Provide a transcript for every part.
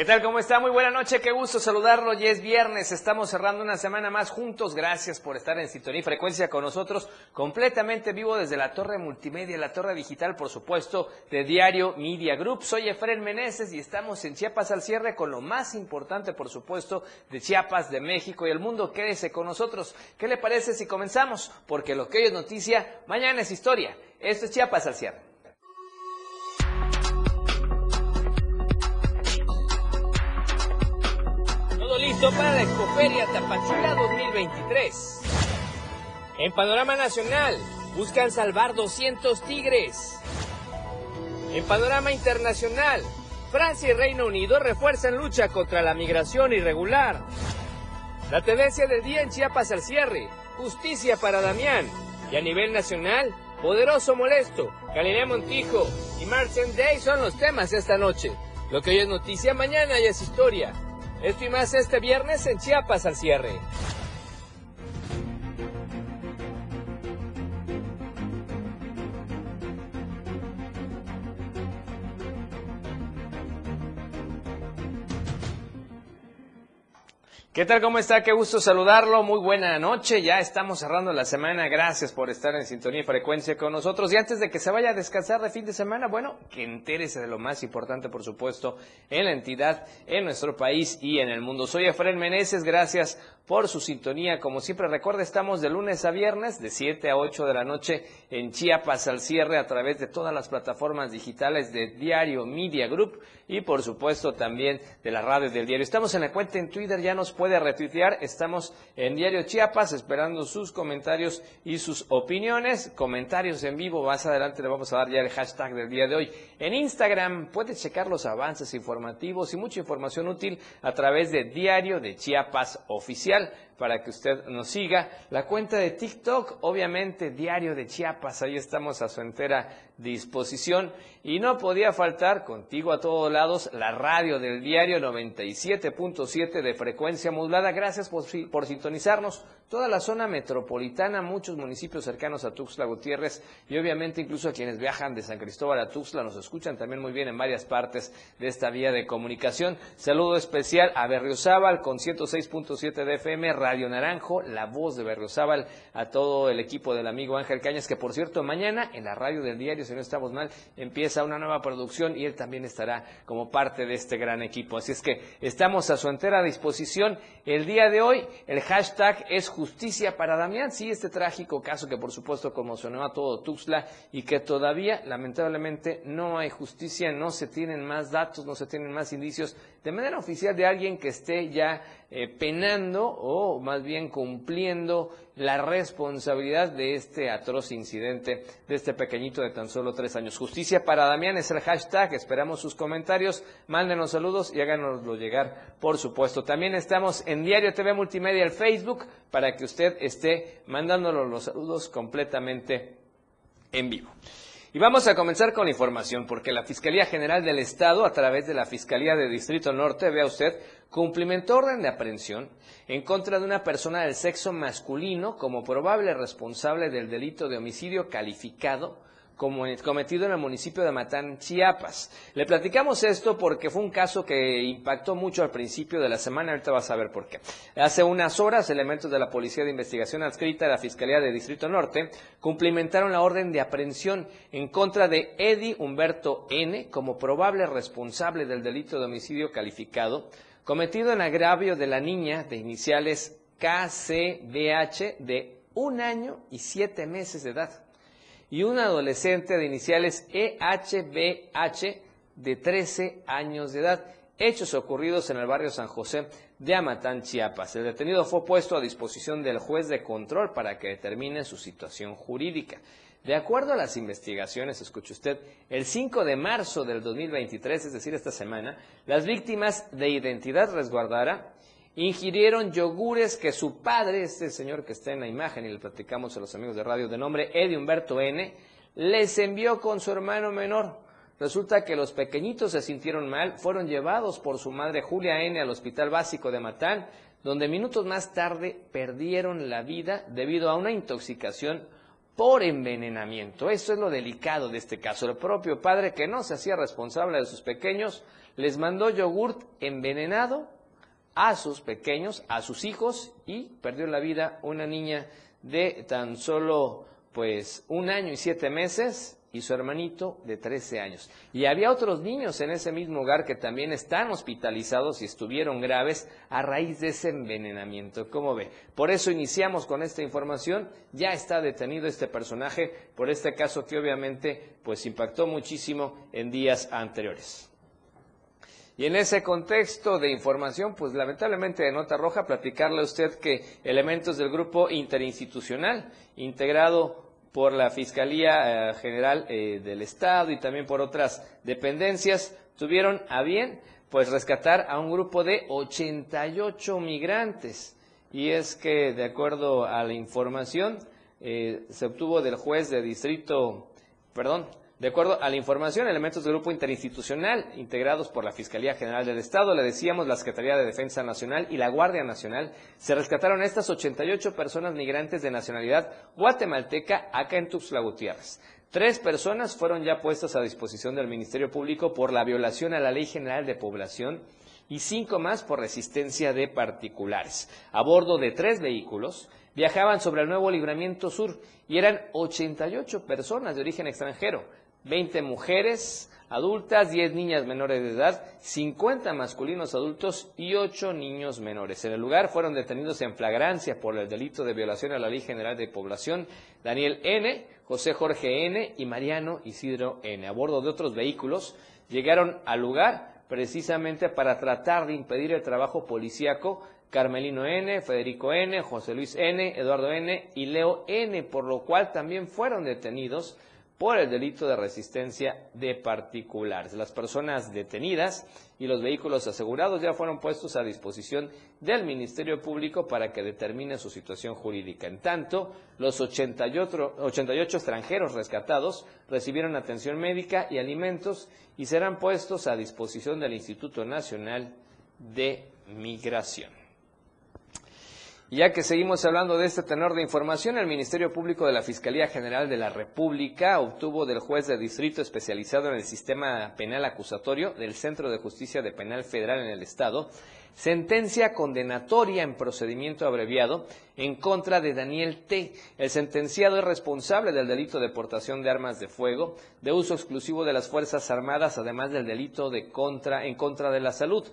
¿Qué tal? ¿Cómo está? Muy buena noche, qué gusto saludarlo. Ya es viernes, estamos cerrando una semana más juntos. Gracias por estar en sintonía y frecuencia con nosotros, completamente vivo desde la torre multimedia, la torre digital, por supuesto, de Diario Media Group. Soy Efren Meneses y estamos en Chiapas al cierre con lo más importante, por supuesto, de Chiapas, de México y el mundo. Quédese con nosotros. ¿Qué le parece si comenzamos? Porque lo que hoy es noticia, mañana es historia. Esto es Chiapas al cierre. Para la Expoferia Tapachula 2023. En Panorama Nacional, buscan salvar 200 tigres. En Panorama Internacional, Francia y Reino Unido refuerzan lucha contra la migración irregular. La tendencia del día en Chiapas al cierre, justicia para Damián. Y a nivel nacional, poderoso molesto, Galilea Montijo y Marchen Day son los temas esta noche. Lo que hoy es noticia, mañana ya es historia. Esto y más este viernes en Chiapas al cierre. ¿Qué tal? ¿Cómo está? Qué gusto saludarlo. Muy buena noche. Ya estamos cerrando la semana. Gracias por estar en sintonía y frecuencia con nosotros. Y antes de que se vaya a descansar de fin de semana, bueno, que entérese de lo más importante, por supuesto, en la entidad, en nuestro país y en el mundo. Soy Efraín Meneses. Gracias por su sintonía. Como siempre, recuerda, estamos de lunes a viernes, de 7 a 8 de la noche en Chiapas al cierre a través de todas las plataformas digitales de Diario Media Group y, por supuesto, también de la radio del diario. Estamos en la cuenta en Twitter, ya nos puede retuitear. Estamos en Diario Chiapas esperando sus comentarios y sus opiniones. Comentarios en vivo. Más adelante le vamos a dar ya el hashtag del día de hoy. En Instagram puede checar los avances informativos y mucha información útil a través de Diario de Chiapas Oficial Denn para que usted nos siga. La cuenta de TikTok, obviamente, Diario de Chiapas, ahí estamos a su entera disposición. Y no podía faltar, contigo a todos lados, la radio del diario 97.7 de frecuencia modulada. Gracias por, por sintonizarnos toda la zona metropolitana, muchos municipios cercanos a Tuxtla Gutiérrez y obviamente incluso a quienes viajan de San Cristóbal a Tuxtla nos escuchan también muy bien en varias partes de esta vía de comunicación. Saludo especial a Berriozábal con 106.7 de FM, Radio Naranjo, la voz de Berriozábal, a todo el equipo del amigo Ángel Cañas, que por cierto mañana en la radio del diario, si no estamos mal, empieza una nueva producción y él también estará como parte de este gran equipo. Así es que estamos a su entera disposición. El día de hoy el hashtag es justicia para Damián. Sí, este trágico caso que por supuesto conmocionó a todo Tuxtla y que todavía lamentablemente no hay justicia, no se tienen más datos, no se tienen más indicios de manera oficial de alguien que esté ya eh, penando o más bien cumpliendo la responsabilidad de este atroz incidente de este pequeñito de tan solo tres años. Justicia para Damián es el hashtag, esperamos sus comentarios, mándenos saludos y háganoslo llegar, por supuesto. También estamos en Diario TV Multimedia, el Facebook, para que usted esté mandándonos los saludos completamente en vivo. Y vamos a comenzar con la información, porque la Fiscalía General del Estado, a través de la Fiscalía de Distrito Norte, vea usted, cumplimentó orden de aprehensión en contra de una persona del sexo masculino como probable responsable del delito de homicidio calificado cometido en el municipio de Matán, Chiapas. Le platicamos esto porque fue un caso que impactó mucho al principio de la semana, ahorita vas a ver por qué. Hace unas horas, elementos de la Policía de Investigación adscrita a la Fiscalía de Distrito Norte cumplimentaron la orden de aprehensión en contra de Eddie Humberto N. como probable responsable del delito de homicidio calificado cometido en agravio de la niña de iniciales KCBH de un año y siete meses de edad y un adolescente de iniciales EHBH de 13 años de edad. Hechos ocurridos en el barrio San José de Amatán, Chiapas. El detenido fue puesto a disposición del juez de control para que determine su situación jurídica. De acuerdo a las investigaciones, escuche usted, el 5 de marzo del 2023, es decir, esta semana, las víctimas de identidad resguardara ingirieron yogures que su padre, este señor que está en la imagen y le platicamos a los amigos de radio de nombre Eddie Humberto N., les envió con su hermano menor. Resulta que los pequeñitos se sintieron mal, fueron llevados por su madre Julia N al Hospital Básico de Matán, donde minutos más tarde perdieron la vida debido a una intoxicación por envenenamiento. Eso es lo delicado de este caso. El propio padre que no se hacía responsable de sus pequeños les mandó yogurt envenenado a sus pequeños, a sus hijos y perdió la vida una niña de tan solo pues un año y siete meses y su hermanito de 13 años. Y había otros niños en ese mismo hogar que también están hospitalizados y estuvieron graves a raíz de ese envenenamiento. ¿Cómo ve? Por eso iniciamos con esta información. Ya está detenido este personaje por este caso que obviamente pues impactó muchísimo en días anteriores. Y en ese contexto de información, pues lamentablemente de nota roja, platicarle a usted que elementos del grupo interinstitucional integrado por la Fiscalía eh, General eh, del Estado y también por otras dependencias, tuvieron a bien pues rescatar a un grupo de 88 migrantes. Y es que, de acuerdo a la información, eh, se obtuvo del juez de distrito, perdón, de acuerdo a la información, elementos del grupo interinstitucional integrados por la Fiscalía General del Estado, le decíamos la Secretaría de Defensa Nacional y la Guardia Nacional, se rescataron estas 88 personas migrantes de nacionalidad guatemalteca acá en Tuxtla Gutiérrez. Tres personas fueron ya puestas a disposición del Ministerio Público por la violación a la Ley General de Población y cinco más por resistencia de particulares. A bordo de tres vehículos viajaban sobre el nuevo Libramiento Sur y eran 88 personas de origen extranjero 20 mujeres adultas, 10 niñas menores de edad, 50 masculinos adultos y 8 niños menores. En el lugar fueron detenidos en flagrancia por el delito de violación a la Ley General de Población Daniel N., José Jorge N. y Mariano Isidro N. A bordo de otros vehículos llegaron al lugar precisamente para tratar de impedir el trabajo policíaco Carmelino N., Federico N., José Luis N., Eduardo N. y Leo N., por lo cual también fueron detenidos por el delito de resistencia de particulares. Las personas detenidas y los vehículos asegurados ya fueron puestos a disposición del Ministerio Público para que determine su situación jurídica. En tanto, los 88, 88 extranjeros rescatados recibieron atención médica y alimentos y serán puestos a disposición del Instituto Nacional de Migración. Ya que seguimos hablando de este tenor de información, el Ministerio Público de la Fiscalía General de la República obtuvo del juez de distrito especializado en el sistema penal acusatorio del Centro de Justicia de Penal Federal en el Estado sentencia condenatoria en procedimiento abreviado en contra de Daniel T. El sentenciado es responsable del delito de portación de armas de fuego, de uso exclusivo de las Fuerzas Armadas, además del delito de contra, en contra de la salud.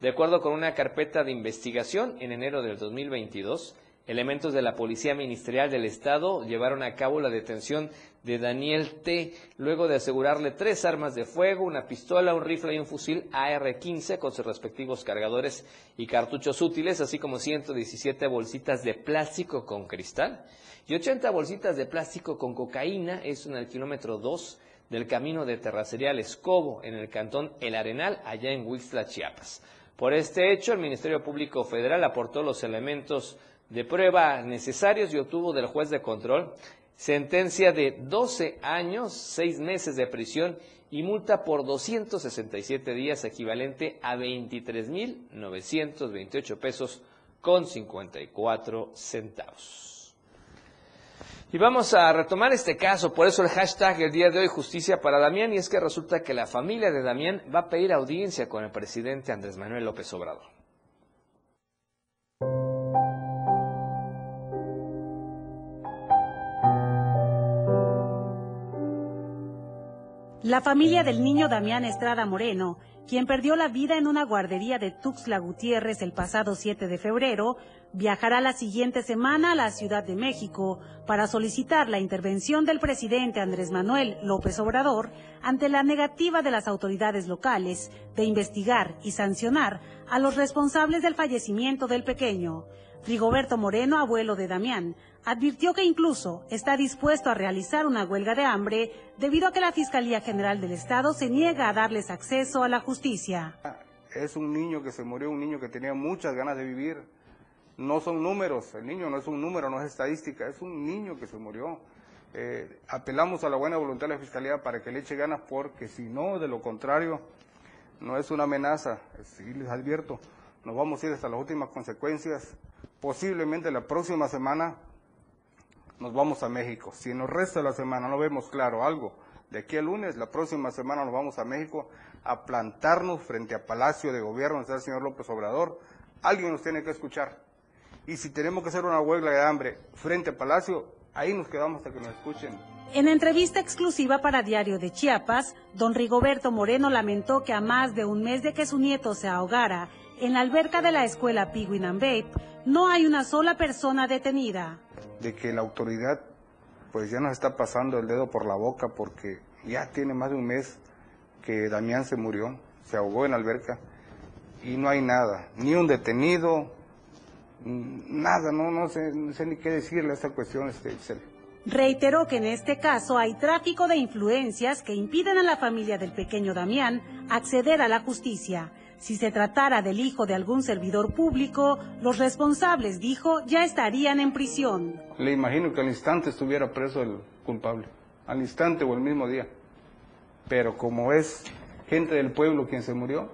De acuerdo con una carpeta de investigación, en enero del 2022, elementos de la Policía Ministerial del Estado llevaron a cabo la detención de Daniel T. luego de asegurarle tres armas de fuego, una pistola, un rifle y un fusil AR-15 con sus respectivos cargadores y cartuchos útiles, así como 117 bolsitas de plástico con cristal y 80 bolsitas de plástico con cocaína, es en el kilómetro 2 del camino de Terracería al Escobo, en el cantón El Arenal, allá en Huixtla, Chiapas. Por este hecho, el Ministerio Público Federal aportó los elementos de prueba necesarios y obtuvo del juez de control sentencia de 12 años, 6 meses de prisión y multa por 267 días equivalente a 23.928 pesos con 54 centavos. Y vamos a retomar este caso, por eso el hashtag el día de hoy Justicia para Damián, y es que resulta que la familia de Damián va a pedir audiencia con el presidente Andrés Manuel López Obrador. La familia del niño Damián Estrada Moreno, quien perdió la vida en una guardería de Tuxtla Gutiérrez el pasado 7 de febrero, viajará la siguiente semana a la Ciudad de México para solicitar la intervención del presidente Andrés Manuel López Obrador ante la negativa de las autoridades locales de investigar y sancionar a los responsables del fallecimiento del pequeño. Rigoberto Moreno, abuelo de Damián, advirtió que incluso está dispuesto a realizar una huelga de hambre debido a que la Fiscalía General del Estado se niega a darles acceso a la justicia. Es un niño que se murió, un niño que tenía muchas ganas de vivir. No son números, el niño no es un número, no es estadística, es un niño que se murió. Eh, apelamos a la buena voluntad de la Fiscalía para que le eche ganas porque si no, de lo contrario, no es una amenaza, sí les advierto, nos vamos a ir hasta las últimas consecuencias posiblemente la próxima semana nos vamos a México. Si resto de la semana no vemos claro algo, de aquí al lunes, la próxima semana nos vamos a México a plantarnos frente a Palacio de Gobierno, está el señor López Obrador. Alguien nos tiene que escuchar. Y si tenemos que hacer una huelga de hambre frente a Palacio, ahí nos quedamos hasta que nos escuchen. En entrevista exclusiva para Diario de Chiapas, don Rigoberto Moreno lamentó que a más de un mes de que su nieto se ahogara en la alberca de la escuela Piguin Babe, no hay una sola persona detenida. De que la autoridad pues ya nos está pasando el dedo por la boca porque ya tiene más de un mes que Damián se murió, se ahogó en la alberca y no hay nada, ni un detenido, nada, no, no, sé, ni qué decirle a esta cuestión, este, Reiteró que en este caso hay tráfico de influencias que impiden a la familia del pequeño Damián acceder a la justicia. Si se tratara del hijo de algún servidor público, los responsables, dijo, ya estarían en prisión. Le imagino que al instante estuviera preso el culpable, al instante o el mismo día. Pero como es gente del pueblo quien se murió,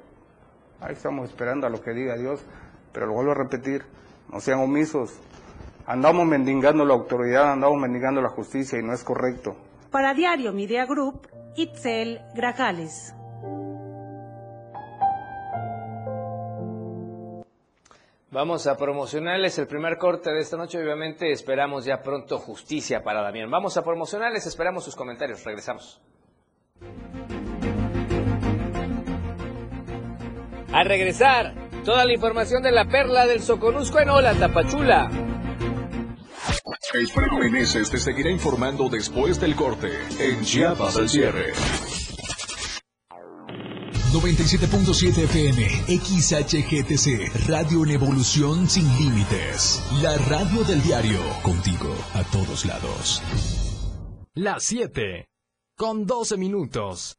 ahí estamos esperando a lo que diga Dios. Pero lo vuelvo a repetir, no sean omisos. Andamos mendigando la autoridad, andamos mendigando la justicia y no es correcto. Para Diario Media Group, Itzel Grajales. Vamos a promocionarles el primer corte de esta noche. Obviamente esperamos ya pronto justicia para Damián. Vamos a promocionarles, esperamos sus comentarios. Regresamos. A regresar, toda la información de la perla del Soconusco en Ola, Tapachula. Alfredo Meneses te seguirá informando después del corte en Chiapas al cierre. 97.7 FM, XHGTC, Radio en Evolución Sin Límites. La radio del diario, contigo a todos lados. Las 7, con 12 minutos.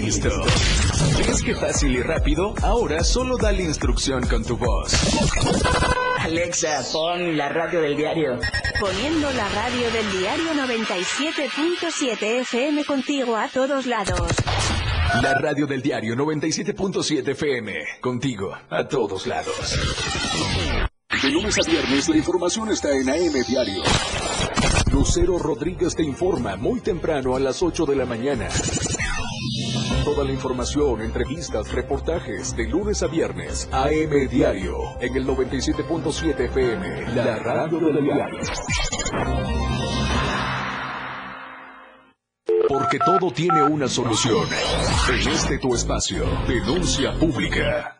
listo. ¿Ves qué fácil y rápido? Ahora solo dale instrucción con tu voz. Alexa, pon la radio del diario. Poniendo la radio del diario 97.7 FM contigo a todos lados. La radio del diario 97.7 FM, contigo a todos lados. De lunes a viernes la información está en AM Diario. Lucero Rodríguez te informa muy temprano a las 8 de la mañana. Toda la información, entrevistas, reportajes de lunes a viernes, AM Diario, en el 97.7 FM, la radio del diario. Porque todo tiene una solución. En este tu espacio, denuncia pública.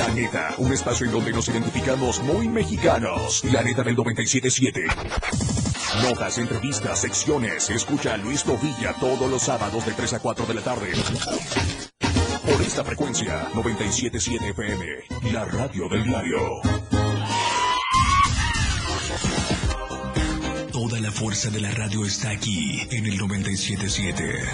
La neta, un espacio en donde nos identificamos muy mexicanos. La neta del 977. Notas, entrevistas, secciones. Escucha a Luis Tovilla todos los sábados de 3 a 4 de la tarde. Por esta frecuencia, 977 FM, la radio del diario. Toda la fuerza de la radio está aquí en el 977.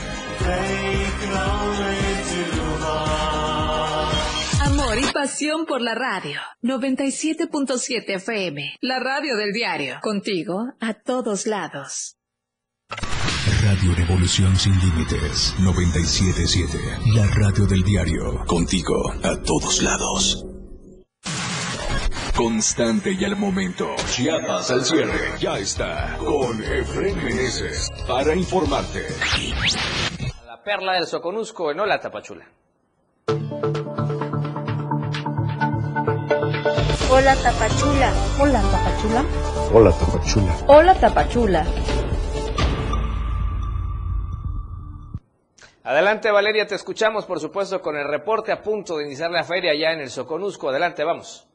Y pasión por la radio. 97.7 FM. La radio del diario. Contigo a todos lados. Radio Revolución sin límites. 977. La radio del diario. Contigo a todos lados. Constante y al momento. Chiapas al cierre. Ya está. Con Efren Meneses. Para informarte. La perla del Soconusco en Hola Tapachula. Hola Tapachula. Hola Tapachula. Hola Tapachula. Hola Tapachula. Adelante Valeria, te escuchamos por supuesto con el reporte a punto de iniciar la feria ya en el Soconusco. Adelante, vamos.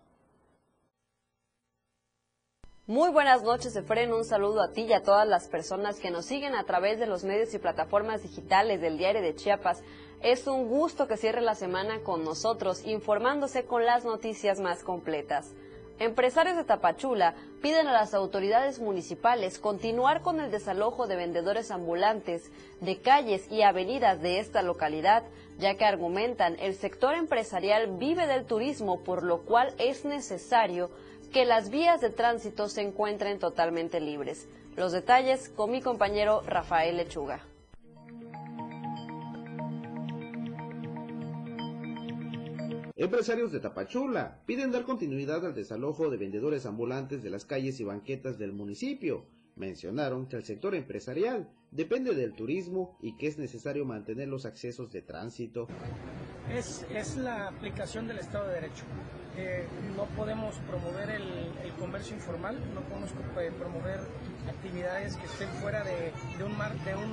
Muy buenas noches, Efren. Un saludo a ti y a todas las personas que nos siguen a través de los medios y plataformas digitales del Diario de Chiapas. Es un gusto que cierre la semana con nosotros, informándose con las noticias más completas. Empresarios de Tapachula piden a las autoridades municipales continuar con el desalojo de vendedores ambulantes de calles y avenidas de esta localidad, ya que argumentan el sector empresarial vive del turismo, por lo cual es necesario que las vías de tránsito se encuentren totalmente libres. Los detalles con mi compañero Rafael Lechuga. Empresarios de Tapachula piden dar continuidad al desalojo de vendedores ambulantes de las calles y banquetas del municipio. Mencionaron que el sector empresarial depende del turismo y que es necesario mantener los accesos de tránsito. Es, es la aplicación del Estado de Derecho. Eh, no podemos promover el, el, comercio informal, no podemos eh, promover actividades que estén fuera de, de un, mar, de un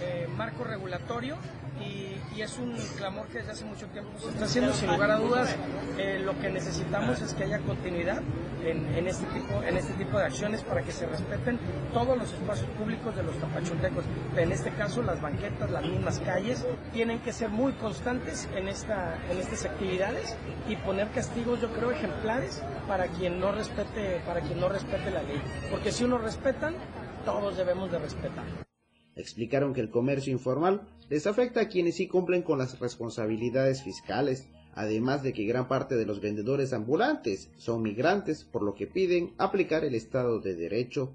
eh, marco regulatorio y, y, es un clamor que desde hace mucho tiempo se está haciendo sin lugar a dudas. Eh, lo que necesitamos es que haya continuidad en, en, este tipo, en este tipo de acciones para que se respeten todos los espacios públicos de los tapachultecos. En este caso, las banquetas, las mismas calles, tienen que ser muy constantes en, esta, en estas actividades y poner castigos, yo creo, ejemplares para quien no respete, para quien no respete la ley. Porque si uno respetan, todos debemos de respetar. Explicaron que el comercio informal les afecta a quienes sí cumplen con las responsabilidades fiscales, además de que gran parte de los vendedores ambulantes son migrantes, por lo que piden aplicar el Estado de Derecho.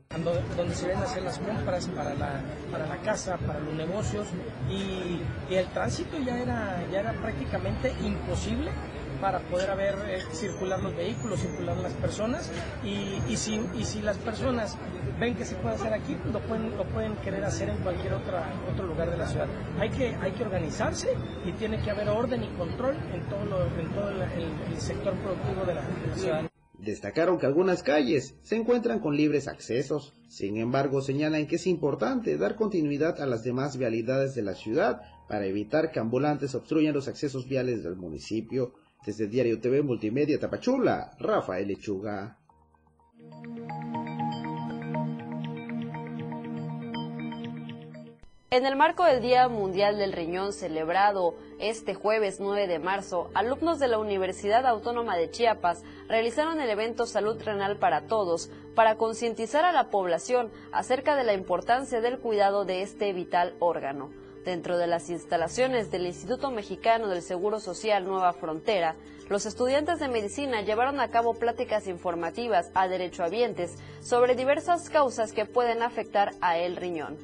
Donde se ven hacer las compras para la, para la casa, para los negocios, y, y el tránsito ya era, ya era prácticamente imposible para poder haber eh, circular los vehículos, circular las personas y, si, las personas ven que se puede hacer aquí, lo pueden, lo pueden querer hacer en cualquier otra, otro lugar de la ciudad. Hay que, organizarse y tiene que haber orden y control en todo, lo, en todo el, sector productivo de la ciudad. Destacaron que algunas calles se encuentran con libres accesos, sin embargo señalan que es importante dar continuidad a las demás vialidades de la ciudad para evitar que ambulantes obstruyan los accesos viales del municipio. Desde Diario TV Multimedia Tapachula, Rafael Lechuga. En el marco del Día Mundial del Riñón celebrado este jueves 9 de marzo, alumnos de la Universidad Autónoma de Chiapas realizaron el evento Salud Renal para Todos para concientizar a la población acerca de la importancia del cuidado de este vital órgano. Dentro de las instalaciones del Instituto Mexicano del Seguro Social Nueva Frontera, los estudiantes de medicina llevaron a cabo pláticas informativas a derechohabientes sobre diversas causas que pueden afectar a el riñón.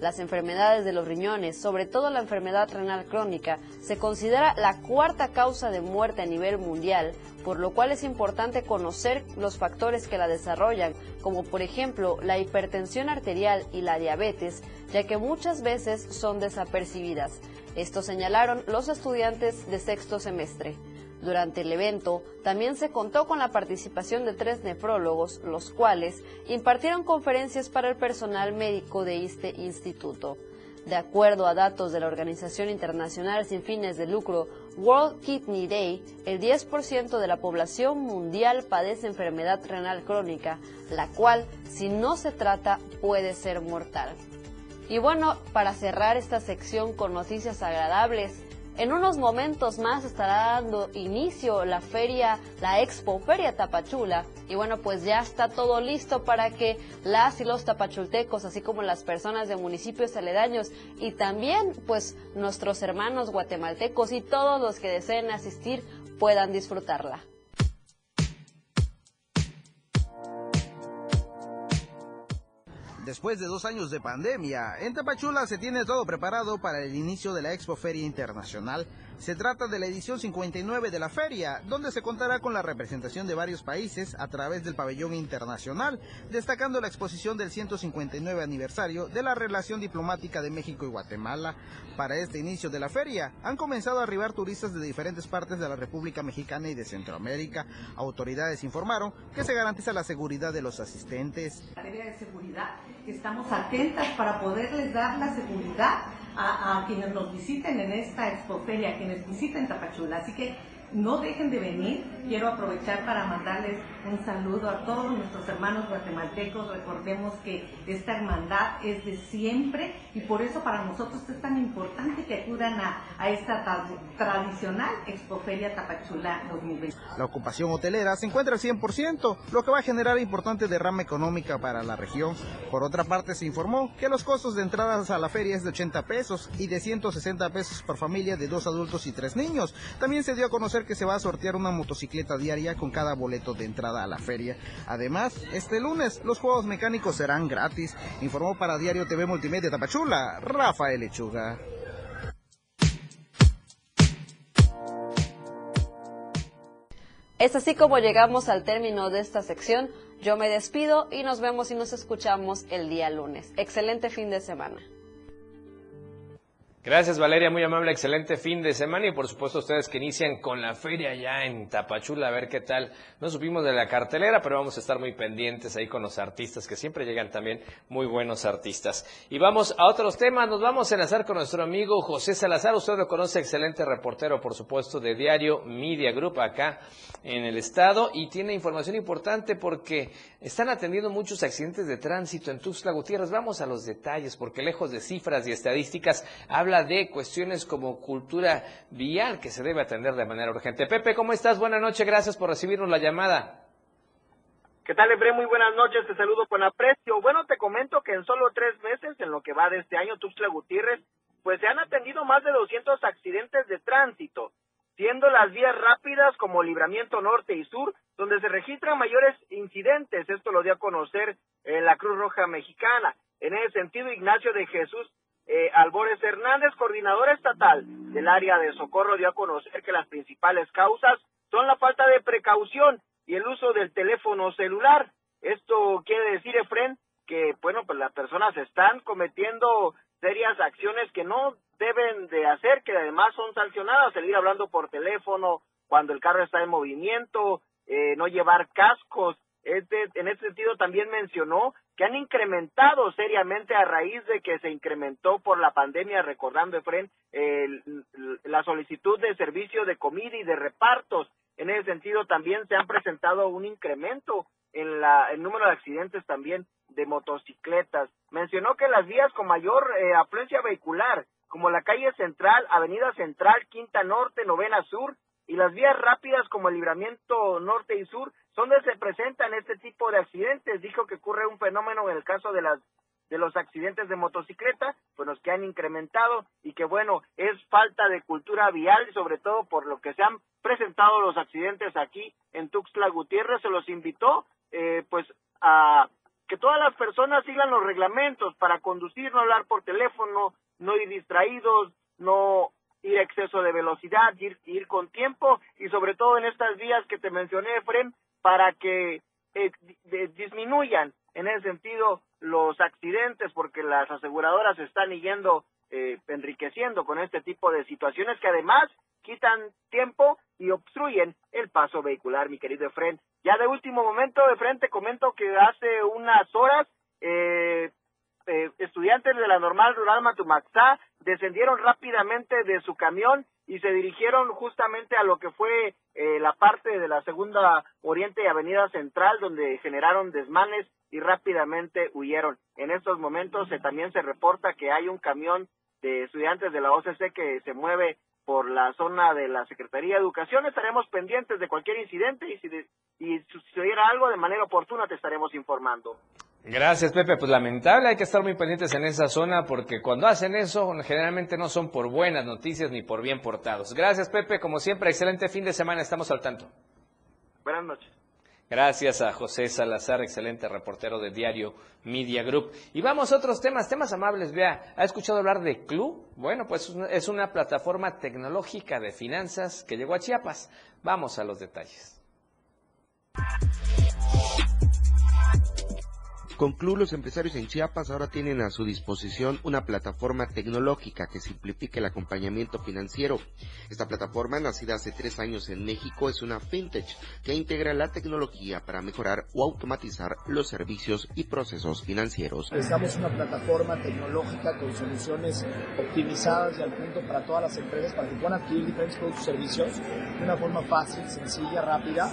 Las enfermedades de los riñones, sobre todo la enfermedad renal crónica, se considera la cuarta causa de muerte a nivel mundial, por lo cual es importante conocer los factores que la desarrollan, como por ejemplo la hipertensión arterial y la diabetes, ya que muchas veces son desapercibidas. Esto señalaron los estudiantes de sexto semestre. Durante el evento también se contó con la participación de tres nefrólogos, los cuales impartieron conferencias para el personal médico de este instituto. De acuerdo a datos de la Organización Internacional sin fines de lucro World Kidney Day, el 10% de la población mundial padece enfermedad renal crónica, la cual, si no se trata, puede ser mortal. Y bueno, para cerrar esta sección con noticias agradables, en unos momentos más estará dando inicio la feria, la Expo Feria Tapachula. Y bueno, pues ya está todo listo para que las y los tapachultecos, así como las personas de municipios aledaños y también pues nuestros hermanos guatemaltecos y todos los que deseen asistir puedan disfrutarla. Después de dos años de pandemia, en Tapachula se tiene todo preparado para el inicio de la Expo Feria Internacional Se trata de la edición 59 de la feria, donde se contará con la representación de varios países a través del pabellón internacional, destacando la exposición del 159 aniversario de la relación diplomática de México y Guatemala. Para este inicio de la feria han comenzado a arribar turistas de diferentes partes de la República Mexicana y de Centroamérica. Autoridades informaron que se garantiza la seguridad de los asistentes. de seguridad, estamos atentas para poderles dar la seguridad a, quienes nos visiten en esta expoferia, a quienes visiten Tapachula. Así que no dejen de venir. Quiero aprovechar para mandarles un saludo a todos nuestros hermanos guatemaltecos. Recordemos que esta hermandad es de siempre y por eso para nosotros es tan importante que acudan a, esta tradicional Expoferia Tapachula 2020. La ocupación hotelera se encuentra al 100%, lo que va a generar importante derrama económica para la región. Por otra parte, se informó que los costos de entradas a la feria es de 80 pesos y de 160 pesos por familia de dos adultos y tres niños. También se dio a conocer que se va a sortear una motocicleta diaria con cada boleto de entrada a la feria. Además, este lunes los juegos mecánicos serán gratis, informó para Diario TV Multimedia Tapachula, Rafael Lechuga. Es así como llegamos al término de esta sección. Yo me despido y nos vemos y nos escuchamos el día lunes. Excelente fin de semana. Gracias Valeria, muy amable, excelente fin de semana y por supuesto ustedes que inician con la feria ya en Tapachula, a ver qué tal. No supimos de la cartelera, pero vamos a estar muy pendientes ahí con los artistas, que siempre llegan también muy buenos artistas. Y vamos a otros temas, nos vamos a enlazar con nuestro amigo José Salazar, usted lo conoce, excelente reportero, por supuesto, de Diario Media Group acá en el estado y tiene información importante porque están atendiendo muchos accidentes de tránsito en Tuxtla Gutiérrez. Vamos a los detalles porque lejos de cifras y estadísticas, habla habla de cuestiones como cultura vial que se debe atender de manera urgente. Pepe, ¿cómo estás? Buenas noches, gracias por recibirnos la llamada. ¿Qué tal, Ebre? Muy buenas noches, te saludo con aprecio. Bueno, te comento que en solo tres meses, en lo que va de este año, Tuxtla Gutiérrez, pues se han atendido más de 200 accidentes de tránsito, siendo las vías rápidas como Libramiento Norte y Sur, donde se registran mayores incidentes. Esto lo dio a conocer eh, la Cruz Roja Mexicana. En ese sentido, Ignacio de Jesús eh, Albores Hernández, coordinador estatal del área de socorro, dio a conocer que las principales causas son la falta de precaución y el uso del teléfono celular. Esto quiere decir, Efren, que, bueno, pues las personas están cometiendo serias acciones que no deben de hacer, que además son sancionadas, el ir hablando por teléfono cuando el carro está en movimiento, eh, no llevar cascos. En este sentido también mencionó que han incrementado seriamente a raíz de que se incrementó por la pandemia, recordando, Efren, la solicitud de servicio de comida y de repartos. En ese sentido, también se han presentado un incremento en la, el número de accidentes también de motocicletas. Mencionó que las vías con mayor eh, afluencia vehicular, como la calle Central, Avenida Central, Quinta Norte, Novena Sur, y las vías rápidas como el libramiento norte y sur donde se presentan este tipo de accidentes. Dijo que ocurre un fenómeno en el caso de las de los accidentes de motocicleta, pues los que han incrementado y que bueno, es falta de cultura vial sobre todo por lo que se han presentado los accidentes aquí en Tuxtla Gutiérrez, se los invitó eh, pues a que todas las personas sigan los reglamentos para conducir, no hablar por teléfono, no ir distraídos, no ir a exceso de velocidad, ir, ir con tiempo y sobre todo en estas vías que te mencioné, Efren, para que eh, disminuyan en ese sentido los accidentes porque las aseguradoras están yendo eh, enriqueciendo con este tipo de situaciones que además quitan tiempo y obstruyen el paso vehicular, mi querido Efren. Ya de último momento, Efren, te comento que hace unas horas eh, eh, estudiantes de la normal rural Matumaxá descendieron rápidamente de su camión y se dirigieron justamente a lo que fue eh, la parte de la segunda Oriente y Avenida Central donde generaron desmanes y rápidamente huyeron. En estos momentos también se reporta que hay un camión de estudiantes de la OCC que se mueve por la zona de la Secretaría de Educación. Estaremos pendientes de cualquier incidente y si, y si sucediera algo de manera oportuna te estaremos informando. Gracias, Pepe. Pues lamentable, hay que estar muy pendientes en esa zona porque cuando hacen eso, generalmente no son por buenas noticias ni por bien portados. Gracias, Pepe. Como siempre, excelente fin de semana. Estamos al tanto. Buenas noches. Gracias a José Salazar, excelente reportero de Diario Media Group. Y vamos a otros temas, temas amables. Vea, ¿ha escuchado hablar de Club? Bueno, pues es una plataforma tecnológica de finanzas que llegó a Chiapas. Vamos a los detalles. Con Club, los empresarios en Chiapas ahora tienen a su disposición una plataforma tecnológica que simplifique el acompañamiento financiero. Esta plataforma, nacida hace tres años en México, es una fintech que integra la tecnología para mejorar o automatizar los servicios y procesos financieros. Estamos una plataforma tecnológica con soluciones optimizadas y al punto para todas las empresas para que puedan adquirir diferentes productos y servicios de una forma fácil, sencilla, rápida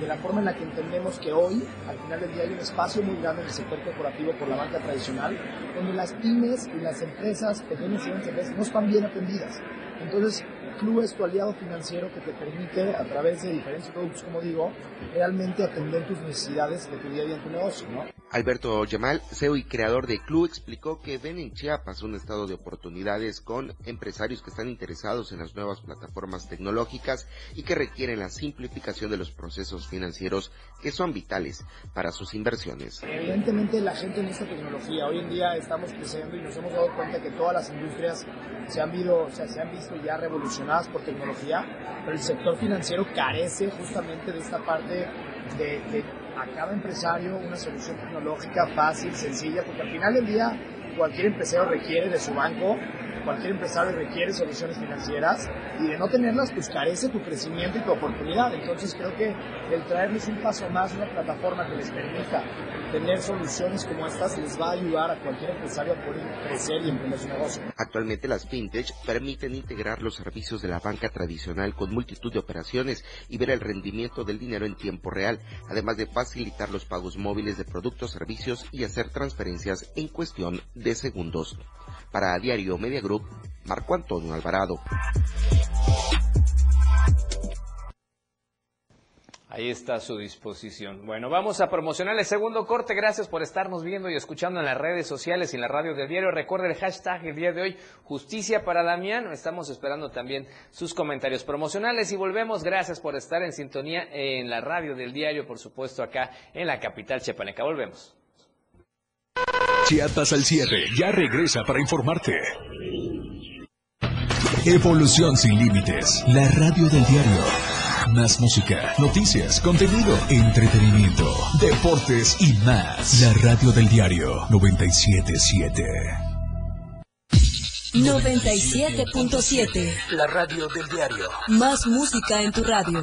de la forma en la que entendemos que hoy, al final del día, hay un espacio muy grande en el sector corporativo por la banca tradicional, donde las pymes y las empresas, pequeñas y grandes empresas, no están bien atendidas. Entonces, Club es tu aliado financiero que te permite, a través de diferentes productos, como digo, realmente atender tus necesidades de tu día a día en tu negocio, ¿no? Alberto Yamal, CEO y creador de Club, explicó que ven en Chiapas un estado de oportunidades con empresarios que están interesados en las nuevas plataformas tecnológicas y que requieren la simplificación de los procesos financieros que son vitales para sus inversiones. Evidentemente la gente en esta tecnología, hoy en día estamos creciendo y nos hemos dado cuenta que todas las industrias se han, visto, ya revolucionadas por tecnología, pero el sector financiero carece justamente de esta parte de, de a cada empresario una solución tecnológica fácil, sencilla, porque al final del día cualquier empresario requiere de su banco, cualquier empresario requiere soluciones financieras y de no tenerlas pues carece tu crecimiento y tu oportunidad. Entonces creo que el traerles un paso más, una plataforma que les permita tener soluciones como estas les va a ayudar a cualquier empresario a poder crecer y emprender su negocio. Actualmente las fintech permiten integrar los servicios de la banca tradicional con multitud de operaciones y ver el rendimiento del dinero en tiempo real, además de facilitar los pagos móviles de productos, servicios y hacer transferencias en cuestión de segundos. Para Diario Media Group, Marco Antonio Alvarado. Ahí está a su disposición. Bueno, vamos a promocionar el segundo corte. Gracias por estarnos viendo y escuchando en las redes sociales y en la radio del diario. Recuerde el hashtag el día de hoy, justicia para Damián. Estamos esperando también sus comentarios promocionales y volvemos. Gracias por estar en sintonía en la radio del diario, por supuesto, acá en la capital chepaneca. Volvemos. Chiapas al cierre. Ya regresa para informarte. Evolución sin límites. La radio del diario. Más música, noticias, contenido, entretenimiento, deportes y más. La radio del diario 977. 97.7. La radio del diario. Más música en tu radio.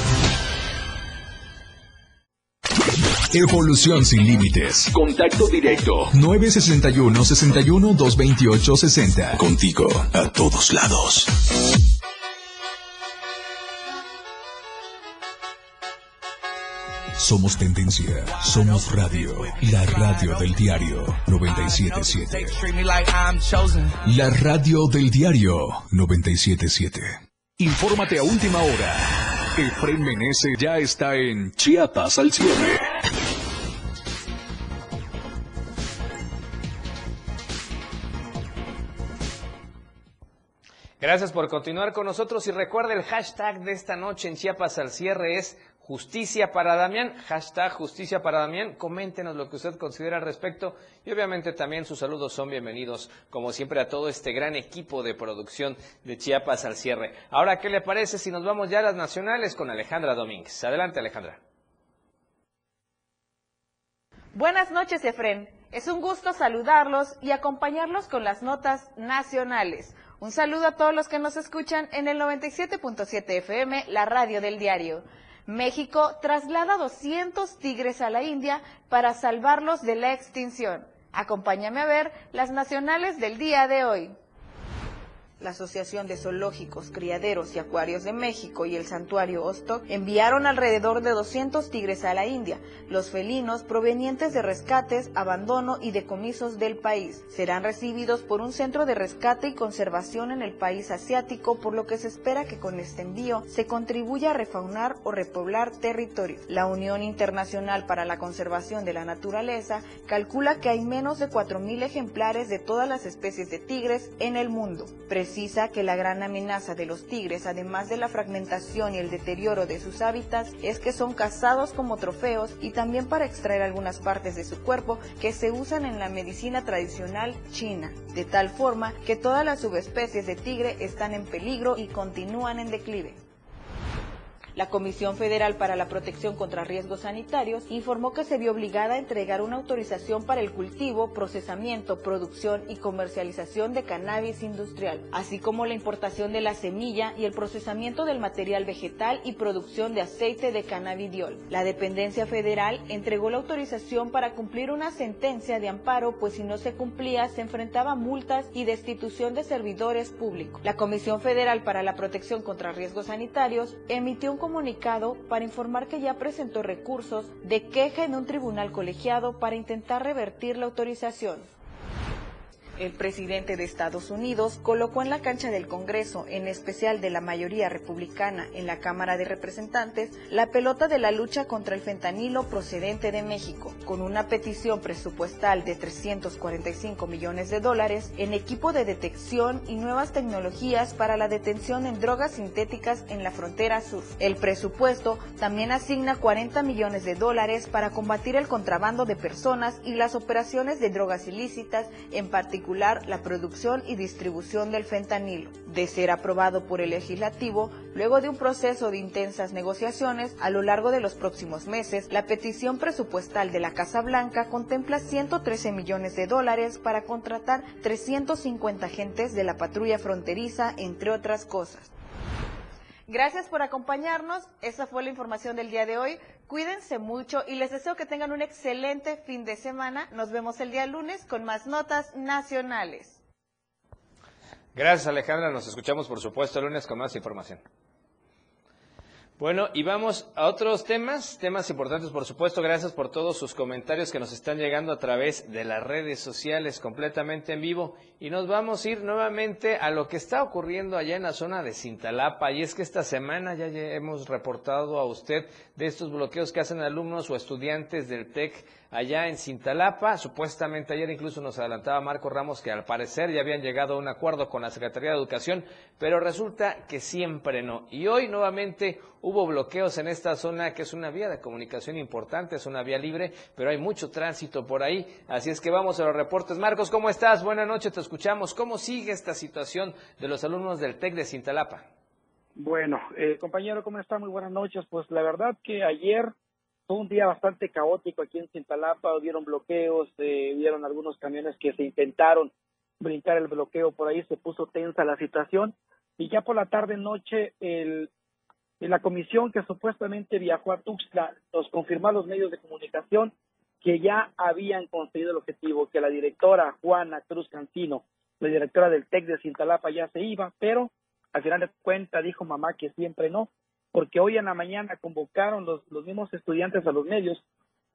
Evolución sin límites. Contacto directo. 961 61 228 60. Contigo a todos lados. Somos tendencia, somos radio, la radio del diario 977. La radio del diario 977. Infórmate a última hora. Efren Menezes ya está en Chiapas al cierre. Gracias por continuar con nosotros y recuerda el hashtag de esta noche en Chiapas al cierre es Justicia para Damián, hashtag Justicia para Damián, coméntenos lo que usted considera al respecto y obviamente también sus saludos son bienvenidos, como siempre, a todo este gran equipo de producción de Chiapas al cierre. Ahora, ¿qué le parece si nos vamos ya a las nacionales con Alejandra Domínguez? Adelante, Alejandra. Buenas noches, Efren. Es un gusto saludarlos y acompañarlos con las notas nacionales. Un saludo a todos los que nos escuchan en el 97.7 FM, la radio del diario. México traslada 200 tigres a la India para salvarlos de la extinción. Acompáñame a ver las nacionales del día de hoy. La Asociación de Zoológicos, Criaderos y Acuarios de México y el Santuario Ostok enviaron alrededor de 200 tigres a la India, los felinos provenientes de rescates, abandono y decomisos del país. Serán recibidos por un centro de rescate y conservación en el país asiático, por lo que se espera que con este envío se contribuya a refaunar o repoblar territorio. La Unión Internacional para la Conservación de la Naturaleza calcula que hay menos de 4.000 ejemplares de todas las especies de tigres en el mundo precisa que la gran amenaza de los tigres, además de la fragmentación y el deterioro de sus hábitats, es que son cazados como trofeos y también para extraer algunas partes de su cuerpo que se usan en la medicina tradicional china, de tal forma que todas las subespecies de tigre están en peligro y continúan en declive. La Comisión Federal para la Protección contra Riesgos Sanitarios informó que se vio obligada a entregar una autorización para el cultivo, procesamiento, producción y comercialización de cannabis industrial, así como la importación de la semilla y el procesamiento del material vegetal y producción de aceite de cannabidiol. La dependencia federal entregó la autorización para cumplir una sentencia de amparo, pues si no se cumplía se enfrentaba multas y destitución de servidores públicos. La Comisión Federal para la Protección contra Riesgos Sanitarios emitió un comunicado para informar que ya presentó recursos de queja en un tribunal colegiado para intentar revertir la autorización. El presidente de Estados Unidos colocó en la cancha del Congreso, en especial de la mayoría republicana en la Cámara de Representantes, la pelota de la lucha contra el fentanilo procedente de México, con una petición presupuestal de 345 millones de dólares en equipo de detección y nuevas tecnologías para la detención en drogas sintéticas en la frontera sur. El presupuesto también asigna 40 millones de dólares para combatir el contrabando de personas y las operaciones de drogas ilícitas, en particular la producción y distribución del fentanilo. De ser aprobado por el legislativo, luego de un proceso de intensas negociaciones a lo largo de los próximos meses, la petición presupuestal de la Casa Blanca contempla 113 millones de dólares para contratar 350 agentes de la patrulla fronteriza, entre otras cosas. Gracias por acompañarnos. Esa fue la información del día de hoy. Cuídense mucho y les deseo que tengan un excelente fin de semana. Nos vemos el día lunes con más notas nacionales. Gracias Alejandra. Nos escuchamos por supuesto el lunes con más información. Bueno, y vamos a otros temas, temas importantes por supuesto. Gracias por todos sus comentarios que nos están llegando a través de las redes sociales completamente en vivo. Y nos vamos a ir nuevamente a lo que está ocurriendo allá en la zona de Cintalapa. Y es que esta semana ya hemos reportado a usted de estos bloqueos que hacen alumnos o estudiantes del TEC allá en Cintalapa. Supuestamente ayer incluso nos adelantaba Marco Ramos que al parecer ya habían llegado a un acuerdo con la Secretaría de Educación, pero resulta que siempre no. Y hoy nuevamente bloqueos en esta zona que es una vía de comunicación importante, es una vía libre, pero hay mucho tránsito por ahí. Así es que vamos a los reportes. Marcos, ¿cómo estás? Buenas noches, te escuchamos. ¿Cómo sigue esta situación de los alumnos del TEC de Cintalapa? Bueno, eh, compañero, ¿cómo está? Muy buenas noches. Pues la verdad que ayer fue un día bastante caótico aquí en Cintalapa, hubieron bloqueos, eh, hubieron algunos camiones que se intentaron brincar el bloqueo por ahí, se puso tensa la situación y ya por la tarde noche el, la comisión que supuestamente viajó a Tuxtla nos confirmó a los medios de comunicación que ya habían conseguido el objetivo, que la directora Juana Cruz Cantino, la directora del TEC de Cintalapa ya se iba, pero al final de cuentas dijo mamá que siempre no, porque hoy en la mañana convocaron los, los mismos estudiantes a los medios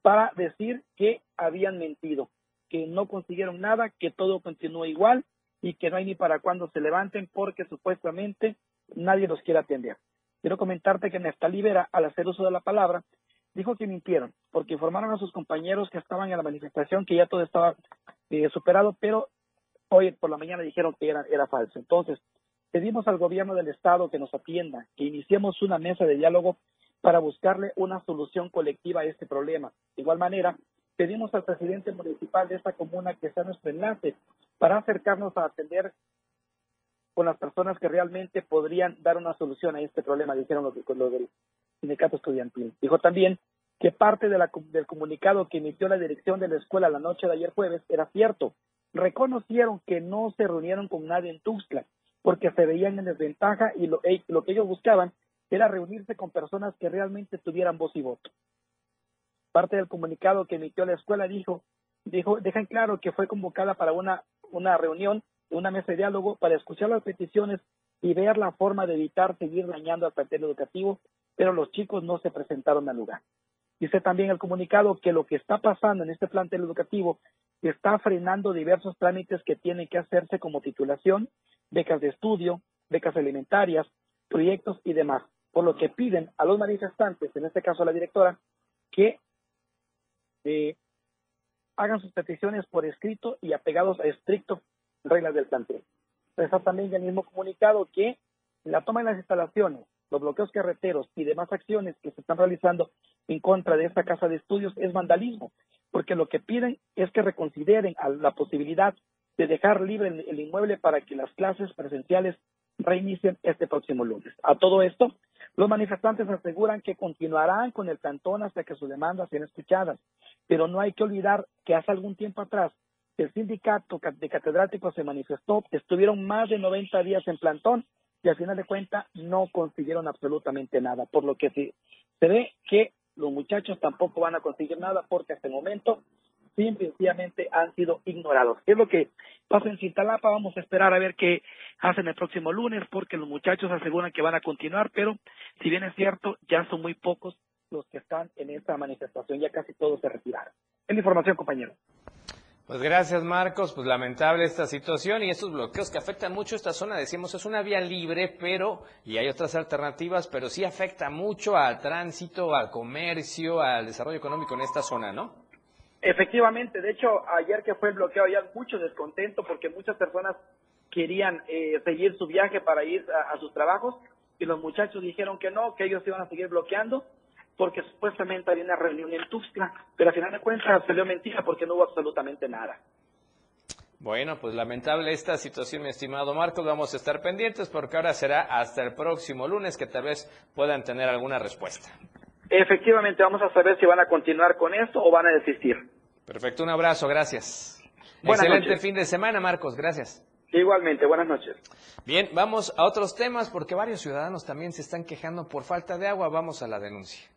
para decir que habían mentido, que no consiguieron nada, que todo continúa igual y que no hay ni para cuándo se levanten porque supuestamente nadie los quiere atender. Quiero comentarte que Néstor Libera, al hacer uso de la palabra, dijo que mintieron, porque informaron a sus compañeros que estaban en la manifestación que ya todo estaba eh, superado, pero hoy por la mañana dijeron que era, era falso. Entonces, pedimos al gobierno del Estado que nos atienda, que iniciemos una mesa de diálogo para buscarle una solución colectiva a este problema. De igual manera, pedimos al presidente municipal de esta comuna que sea nuestro enlace para acercarnos a atender con las personas que realmente podrían dar una solución a este problema, dijeron los, del sindicato estudiantil. Dijo también que parte de la, del comunicado que emitió la dirección de la escuela la noche de ayer jueves era cierto. Reconocieron que no se reunieron con nadie en Tuxtla porque se veían en desventaja y lo, lo que ellos buscaban era reunirse con personas que realmente tuvieran voz y voto. Parte del comunicado que emitió la escuela dijo, dijo, dejan claro que fue convocada para una, una reunión, una mesa de diálogo para escuchar las peticiones y ver la forma de evitar seguir dañando al plantel educativo, pero los chicos no se presentaron al lugar. Dice también el comunicado que lo que está pasando en este plantel educativo está frenando diversos trámites que tienen que hacerse como titulación, becas de estudio, becas alimentarias, proyectos y demás, por lo que piden a los manifestantes, en este caso a la directora, que eh, hagan sus peticiones por escrito y apegados a estrictas reglas del plantel. Está también el mismo comunicado que la toma de las instalaciones, los bloqueos carreteros y demás acciones que se están realizando en contra de esta casa de estudios es vandalismo, porque lo que piden es que reconsideren la posibilidad de dejar libre el inmueble para que las clases presenciales reinicien este próximo lunes. A todo esto, los manifestantes aseguran que continuarán con el plantón hasta que sus demandas sean escuchadas, pero no hay que olvidar que hace algún tiempo atrás el sindicato de catedráticos se manifestó, estuvieron más de 90 días en plantón y al final de cuentas no consiguieron absolutamente nada, por lo que se, ve que los muchachos tampoco van a conseguir nada porque hasta el momento simplemente han sido ignorados. ¿Qué es lo que pasa en Cintalapa? Vamos a esperar a ver qué hacen el próximo lunes porque los muchachos aseguran que van a continuar, pero si bien es cierto, ya son muy pocos los que están en esta manifestación, ya casi todos se retiraron. Es la información, compañero. Pues gracias Marcos, pues lamentable esta situación y estos bloqueos que afectan mucho esta zona, decimos es una vía libre, pero y hay otras alternativas, pero sí afecta mucho al tránsito, al comercio, al desarrollo económico en esta zona, ¿no? Efectivamente, de hecho, ayer que fue el bloqueo había mucho descontento porque muchas personas querían eh, seguir su viaje para ir a, sus trabajos y los muchachos dijeron que no, que ellos iban a seguir bloqueando porque supuestamente había una reunión en Tuxtla, pero al final de cuentas salió mentira porque no hubo absolutamente nada. Bueno, pues lamentable esta situación, mi estimado Marcos. Vamos a estar pendientes porque ahora será hasta el próximo lunes que tal vez puedan tener alguna respuesta. Efectivamente, vamos a saber si van a continuar con esto o van a desistir. Perfecto, un abrazo, gracias. Excelente fin de semana, Marcos, gracias. Igualmente, buenas noches. Bien, vamos a otros temas porque varios ciudadanos también se están quejando por falta de agua. Vamos a la denuncia.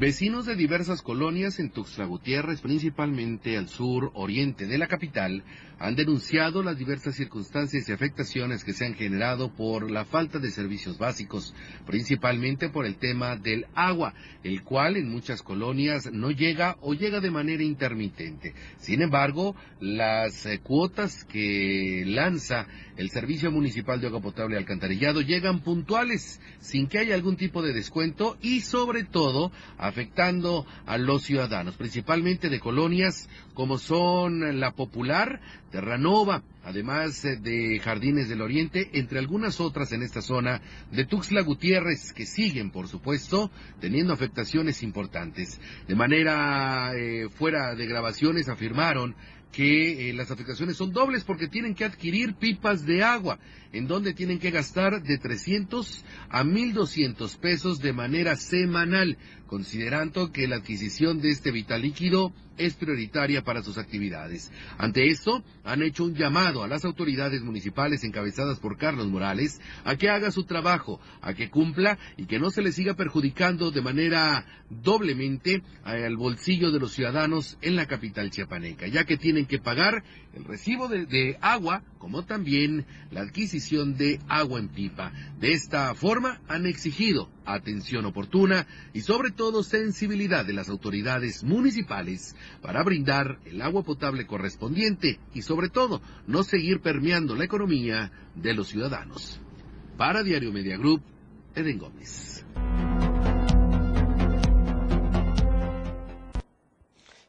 Vecinos de diversas colonias en Tuxtla Gutiérrez, principalmente al sur oriente de la capital, han denunciado las diversas circunstancias y afectaciones que se han generado por la falta de servicios básicos, principalmente por el tema del agua, el cual en muchas colonias no llega o llega de manera intermitente. Sin embargo, las eh, cuotas que lanza el Servicio Municipal de Agua Potable y Alcantarillado llegan puntuales, sin que haya algún tipo de descuento y sobre todo afectando a los ciudadanos, principalmente de colonias como son La Popular, Terranova, además eh, de Jardines del Oriente, entre algunas otras en esta zona de Tuxtla Gutiérrez, que siguen, por supuesto, teniendo afectaciones importantes. De manera eh, fuera de grabaciones afirmaron que eh, las afectaciones son dobles porque tienen que adquirir pipas de agua, en donde tienen que gastar de 300 a 1.200 pesos de manera semanal, considerando que la adquisición de este vital líquido es prioritaria para sus actividades. Ante esto, han hecho un llamado a las autoridades municipales encabezadas por Carlos Morales a que haga su trabajo, a que cumpla y que no se le siga perjudicando de manera doblemente al bolsillo de los ciudadanos en la capital chiapaneca, ya que tienen que pagar el recibo de, de agua como también la adquisición de agua en pipa. De esta forma han exigido atención oportuna y sobre todo sensibilidad de las autoridades municipales para brindar el agua potable correspondiente y sobre todo no seguir permeando la economía de los ciudadanos. Para Diario Media Group, Eden Gómez.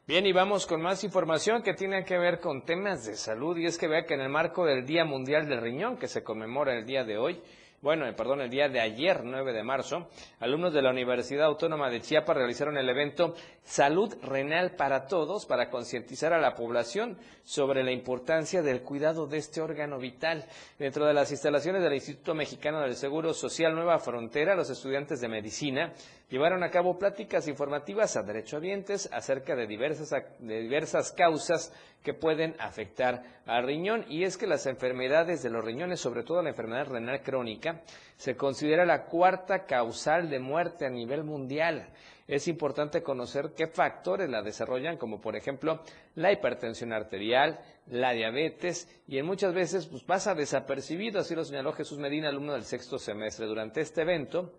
Bien, y vamos con más información que tiene que ver con temas de salud. Y es que vea que en el marco del Día Mundial del Riñón, que se conmemora el día de hoy, bueno, eh, perdón, el día de ayer, 9 de marzo, alumnos de la Universidad Autónoma de Chiapas realizaron el evento Salud Renal para Todos para concientizar a la población sobre la importancia del cuidado de este órgano vital. Dentro de las instalaciones del Instituto Mexicano del Seguro Social Nueva Frontera, los estudiantes de medicina llevaron a cabo pláticas informativas a derechohabientes acerca de diversas, de diversas causas que pueden afectar al riñón. Y es que las enfermedades de los riñones, sobre todo la enfermedad renal crónica, se considera la cuarta causal de muerte a nivel mundial. Es importante conocer qué factores la desarrollan, como por ejemplo la hipertensión arterial, la diabetes, y en muchas veces pues, pasa desapercibido, así lo señaló Jesús Medina, alumno del sexto semestre. Durante este evento,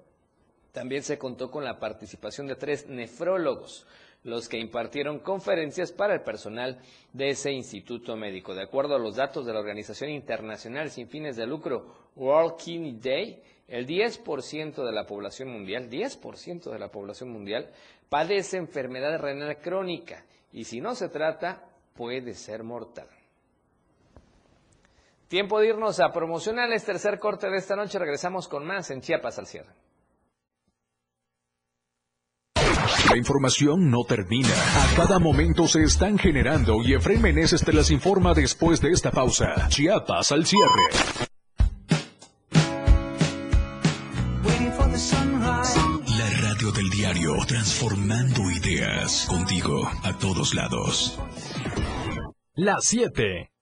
también se contó con la participación de tres nefrólogos, los que impartieron conferencias para el personal de ese instituto médico. De acuerdo a los datos de la Organización Internacional sin fines de lucro World Kidney Day, el 10% de la población mundial, 10% de la población mundial padece enfermedad renal crónica y si no se trata puede ser mortal. Tiempo de irnos a promocionales, tercer corte de esta noche, regresamos con más en Chiapas al cierre. La información no termina. A cada momento se están generando y Efraín Meneses te las informa después de esta pausa. Chiapas al cierre. Transformando ideas contigo a todos lados. Las 7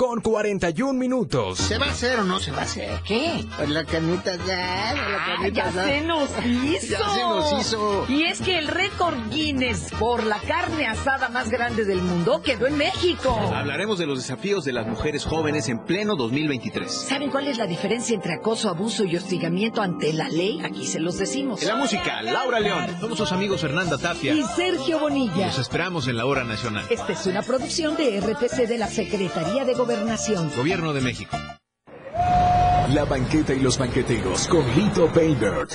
con 41 minutos. ¿Se va a hacer o no se va a hacer? ¿Qué? Pues la canita ya, la canita ya se nos hizo. Ya se nos hizo. Y es que el récord Guinness por la carne asada más grande del mundo quedó en México. Hablaremos de los desafíos de las mujeres jóvenes en pleno 2023. ¿Saben cuál es la diferencia entre acoso, abuso y hostigamiento ante la ley? Aquí se los decimos. En la música, Laura León. Somos sus amigos Fernanda Tapia. Y Sergio Bonilla. Los esperamos en la hora nacional. Esta es una producción de RTC de la Secretaría de Gobernación Gobierno de México. La banqueta y los banqueteros con Lito Baybert.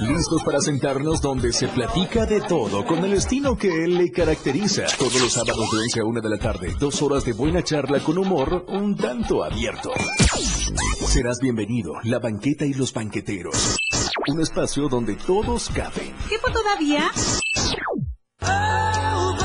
Listos para sentarnos donde se platica de todo con el estilo que él le caracteriza. Todos los sábados de 11 a 1 de la tarde, dos horas de buena charla con humor un tanto abierto. Serás bienvenido, la banqueta y los banqueteros. Un espacio donde todos caben. ¿Tiempo todavía?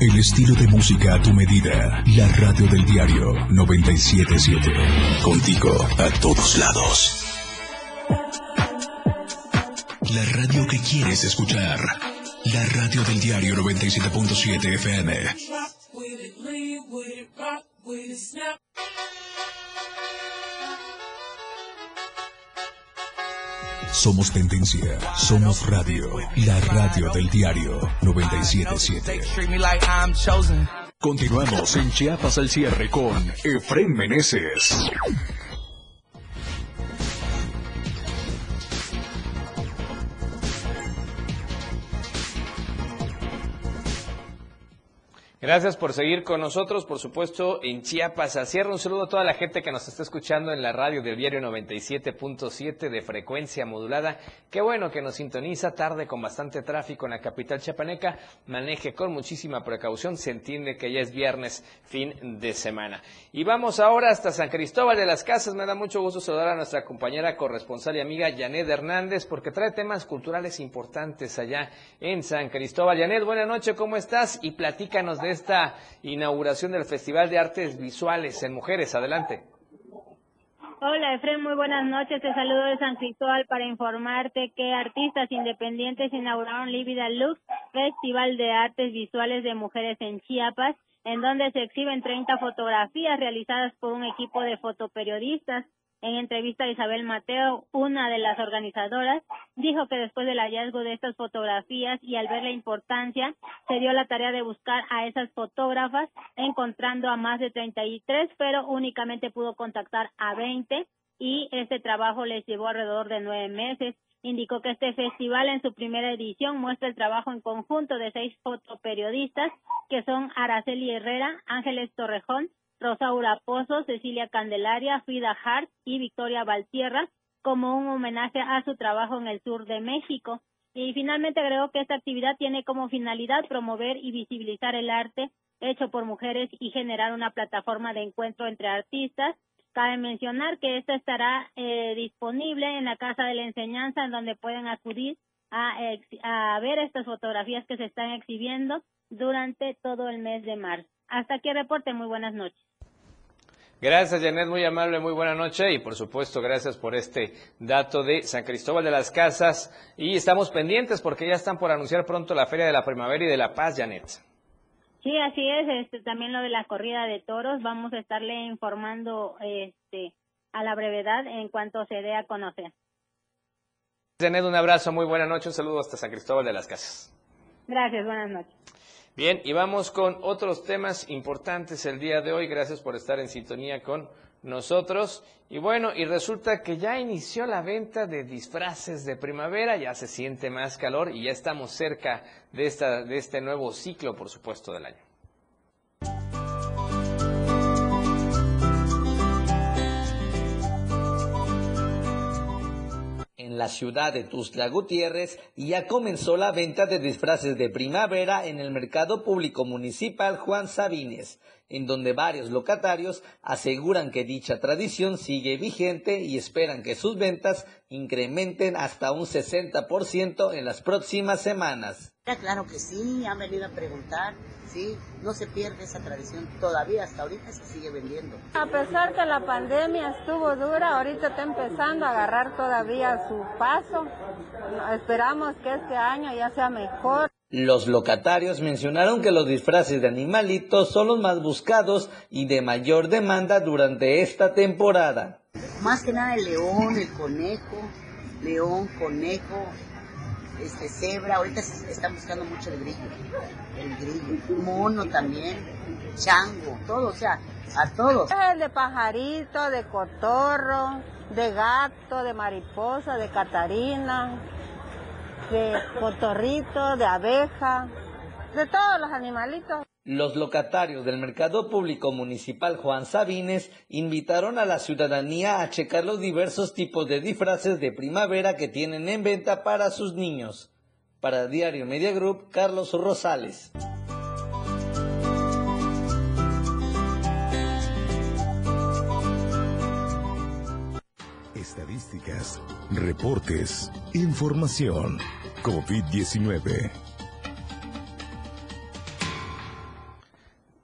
El estilo de música a tu medida. La radio del diario 977. Contigo a todos lados. La radio que quieres escuchar. La radio del diario 97.7 FM. Somos tendencia. Somos radio. La radio del diario 977. Continuamos en Chiapas al cierre con Efren Meneses. Gracias por seguir con nosotros, por supuesto, en Chiapas. A cierre un saludo a toda la gente que nos está escuchando en la radio del diario 97.7 de frecuencia modulada. Qué bueno que nos sintoniza tarde con bastante tráfico en la capital chiapaneca. Maneje con muchísima precaución. Se entiende que ya es viernes, fin de semana. Y vamos ahora hasta San Cristóbal de las Casas. Me da mucho gusto saludar a nuestra compañera corresponsal y amiga Janet Hernández porque trae temas culturales importantes allá en San Cristóbal. Janet, buenas noches, ¿cómo estás? Y platícanos de esta inauguración del Festival de Artes Visuales en Mujeres. Adelante. Hola Efren, muy buenas noches. Te saludo de San Cristóbal para informarte que artistas independientes inauguraron Lívida Lux, Festival de Artes Visuales de Mujeres en Chiapas, en donde se exhiben 30 fotografías realizadas por un equipo de fotoperiodistas. En entrevista a Isabel Mateo, una de las organizadoras, dijo que después del hallazgo de estas fotografías y al ver la importancia, se dio la tarea de buscar a esas fotógrafas, encontrando a más de 33, pero únicamente pudo contactar a 20 y este trabajo les llevó alrededor de nueve meses. Indicó que este festival en su primera edición muestra el trabajo en conjunto de seis fotoperiodistas que son Araceli Herrera, Ángeles Torrejón, Rosaura Pozo, Cecilia Candelaria, Frida Hart y Victoria Valtierra como un homenaje a su trabajo en el sur de México. Y finalmente creo que esta actividad tiene como finalidad promover y visibilizar el arte hecho por mujeres y generar una plataforma de encuentro entre artistas. Cabe mencionar que esta estará eh, disponible en la Casa de la Enseñanza, en donde pueden acudir a, a ver estas fotografías que se están exhibiendo durante todo el mes de marzo. Hasta aquí el reporte. Muy buenas noches. Gracias, Janet, muy amable, muy buena noche y por supuesto gracias por este dato de San Cristóbal de las Casas y estamos pendientes porque ya están por anunciar pronto la Feria de la Primavera y de la Paz, Janet. Sí, así es, este, también lo de la corrida de toros, vamos a estarle informando este, a la brevedad en cuanto se dé a conocer. Janet, un abrazo, muy buena noche, un saludo hasta San Cristóbal de las Casas. Gracias, buenas noches. Bien, y vamos con otros temas importantes el día de hoy. Gracias por estar en sintonía con nosotros. Y bueno, y resulta que ya inició la venta de disfraces de primavera, ya se siente más calor y ya estamos cerca de, esta, de este nuevo ciclo, por supuesto, del año. La ciudad de Tuxtla Gutiérrez ya comenzó la venta de disfraces de primavera en el mercado público municipal Juan Sabines, en donde varios locatarios aseguran que dicha tradición sigue vigente y esperan que sus ventas incrementen hasta un 60% en las próximas semanas. Claro que sí, han venido a preguntar, sí, no se pierde esa tradición, todavía hasta ahorita se sigue vendiendo. A pesar que la pandemia estuvo dura, ahorita está empezando a agarrar todavía su paso. Esperamos que este año ya sea mejor. Los locatarios mencionaron que los disfraces de animalitos son los más buscados y de mayor demanda durante esta temporada. Más que nada el león, el conejo, león, conejo, este cebra, ahorita se están buscando mucho el grillo, el grillo, mono también, chango, todo, o sea, a todos. El de pajarito, de cotorro, de gato, de mariposa, de catarina, de cotorrito, de abeja, de todos los animalitos. Los locatarios del Mercado Público Municipal Juan Sabines invitaron a la ciudadanía a checar los diversos tipos de disfraces de primavera que tienen en venta para sus niños. Para Diario Media Group, Carlos Rosales. Reportes, información. COVID-19.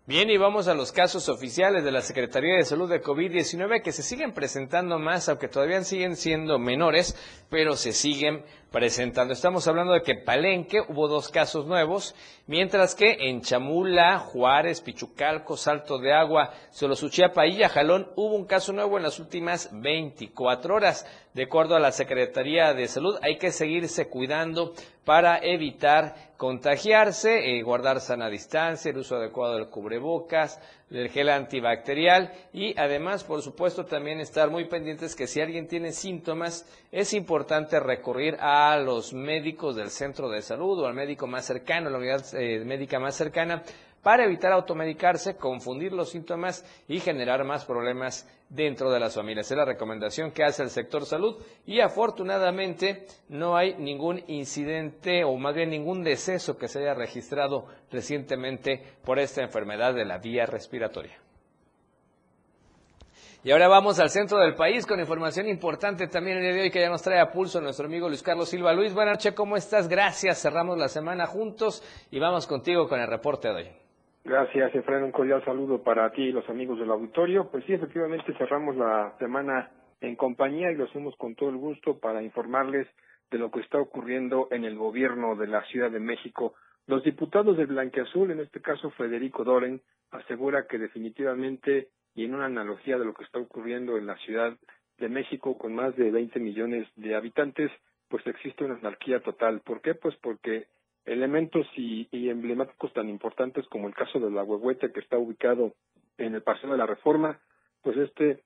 Bien, y vamos a los casos oficiales de la Secretaría de Salud de COVID-19 que se siguen presentando más, aunque todavía siguen siendo menores, pero se siguen presentando. Estamos hablando de que Palenque hubo dos casos nuevos, mientras que en Chamula, Juárez, Pichucalco, Salto de Agua, Solosuchiapa y Jalón hubo un caso nuevo en las últimas 24 horas. De acuerdo a la Secretaría de Salud, hay que seguirse cuidando para evitar contagiarse, eh, guardar sana distancia, el uso adecuado del cubrebocas, del gel antibacterial y además, por supuesto, también estar muy pendientes que si alguien tiene síntomas, es importante recurrir a los médicos del centro de salud o al médico más cercano, la unidad eh, médica más cercana, para evitar automedicarse, confundir los síntomas y generar más problemas dentro de las familias. Es la recomendación que hace el sector salud y afortunadamente no hay ningún incidente o más bien ningún deceso que se haya registrado recientemente por esta enfermedad de la vía respiratoria. Y ahora vamos al centro del país con información importante también el día de hoy que ya nos trae a pulso nuestro amigo Luis Carlos Silva. Luis, buenas noches, ¿cómo estás? Gracias, cerramos la semana juntos y vamos contigo con el reporte de hoy. Gracias, Efraín. Un cordial saludo para ti y los amigos del auditorio. Pues sí, efectivamente cerramos la semana en compañía y lo hacemos con todo el gusto para informarles de lo que está ocurriendo en el gobierno de la Ciudad de México. Los diputados de Blanqueazul, en este caso Federico Doren, asegura que definitivamente y en una analogía de lo que está ocurriendo en la Ciudad de México con más de 20 millones de habitantes, pues existe una anarquía total. ¿Por qué? Pues porque elementos y, emblemáticos tan importantes como el caso de la Huehuete que está ubicado en el Paseo de la Reforma, pues este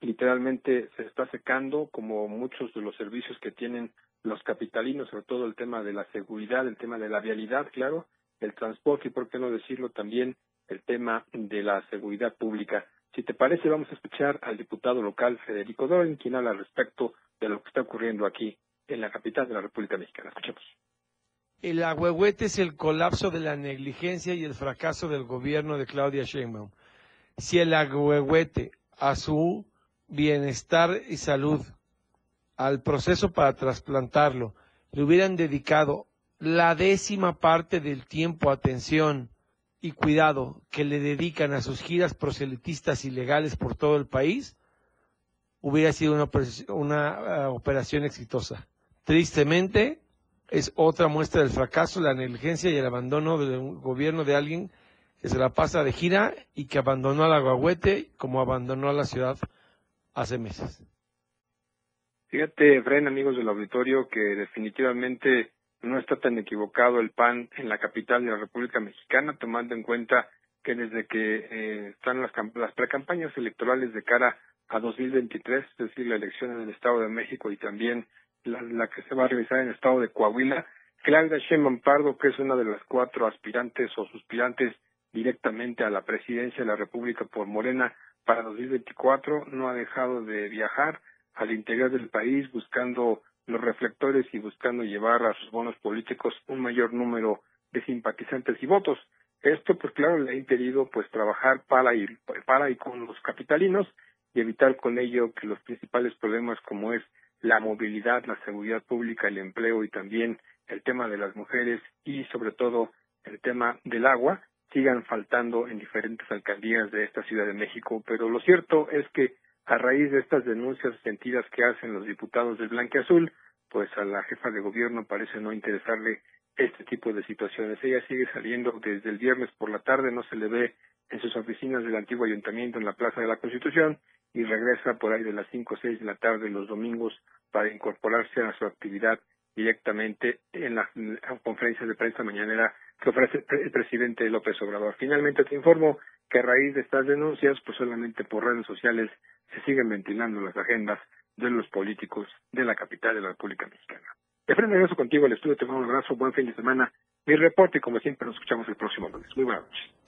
literalmente se está secando como muchos de los servicios que tienen los capitalinos, sobre todo el tema de la seguridad, el tema de la vialidad, claro, el transporte y por qué no decirlo también el tema de la seguridad pública. Si te parece, vamos a escuchar al diputado local Federico Doren, quien habla al respecto de lo que está ocurriendo aquí en la capital de la República Mexicana. Escuchemos. El agüehuete es el colapso de la negligencia y el fracaso del gobierno de Claudia Sheinbaum. Si el agüehuete a su bienestar y salud, al proceso para trasplantarlo, le hubieran dedicado la décima parte del tiempo, atención y cuidado que le dedican a sus giras proselitistas ilegales por todo el país, hubiera sido una, uh, operación exitosa. Tristemente, es otra muestra del fracaso, la negligencia y el abandono del gobierno de alguien que se la pasa de gira y que abandonó a la Guagüete como abandonó a la ciudad hace meses. Fíjate, Fren, amigos del auditorio, que definitivamente no está tan equivocado el PAN en la capital de la República Mexicana, tomando en cuenta que desde que eh, están las, las precampañas electorales de cara a 2023, es decir, la elección en el Estado de México y también la, que se va a realizar en el estado de Coahuila. Claudia Sheinbaum Pardo, que es una de las cuatro aspirantes o suspirantes directamente a la presidencia de la República por Morena para 2024, no ha dejado de viajar al interior del país buscando los reflectores y buscando llevar a sus bonos políticos un mayor número de simpatizantes y votos. Esto, pues claro, le ha impedido pues trabajar para y, para y con los capitalinos y evitar con ello que los principales problemas como es la movilidad, la seguridad pública, el empleo y también el tema de las mujeres y sobre todo el tema del agua sigan faltando en diferentes alcaldías de esta Ciudad de México. Pero lo cierto es que a raíz de estas denuncias sentidas que hacen los diputados del Blanque Azul, pues a la jefa de gobierno parece no interesarle este tipo de situaciones. Ella sigue saliendo desde el viernes por la tarde, no se le ve en sus oficinas del antiguo ayuntamiento en la Plaza de la Constitución y regresa por ahí de las cinco o seis de la tarde los domingos para incorporarse a su actividad directamente en la, conferencia de prensa mañanera que ofrece el presidente López Obrador. Finalmente te informo que a raíz de estas denuncias, pues solamente por redes sociales se siguen ventilando las agendas de los políticos de la capital de la República Mexicana. De frente regreso contigo al estudio, te mando un abrazo, buen fin de semana. Mi reporte como siempre nos escuchamos el próximo lunes. Muy buenas noches.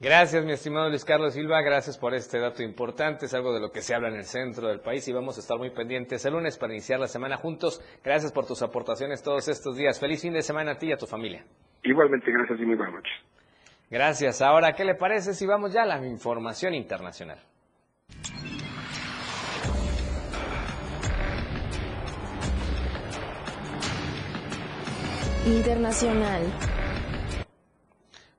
Gracias, mi estimado Luis Carlos Silva. Gracias por este dato importante. Es algo de lo que se habla en el centro del país y vamos a estar muy pendientes el lunes para iniciar la semana juntos. Gracias por tus aportaciones todos estos días. Feliz fin de semana a ti y a tu familia. Igualmente, gracias y muy buenas noches. Gracias. Ahora, ¿qué le parece si vamos ya a la información internacional? Internacional.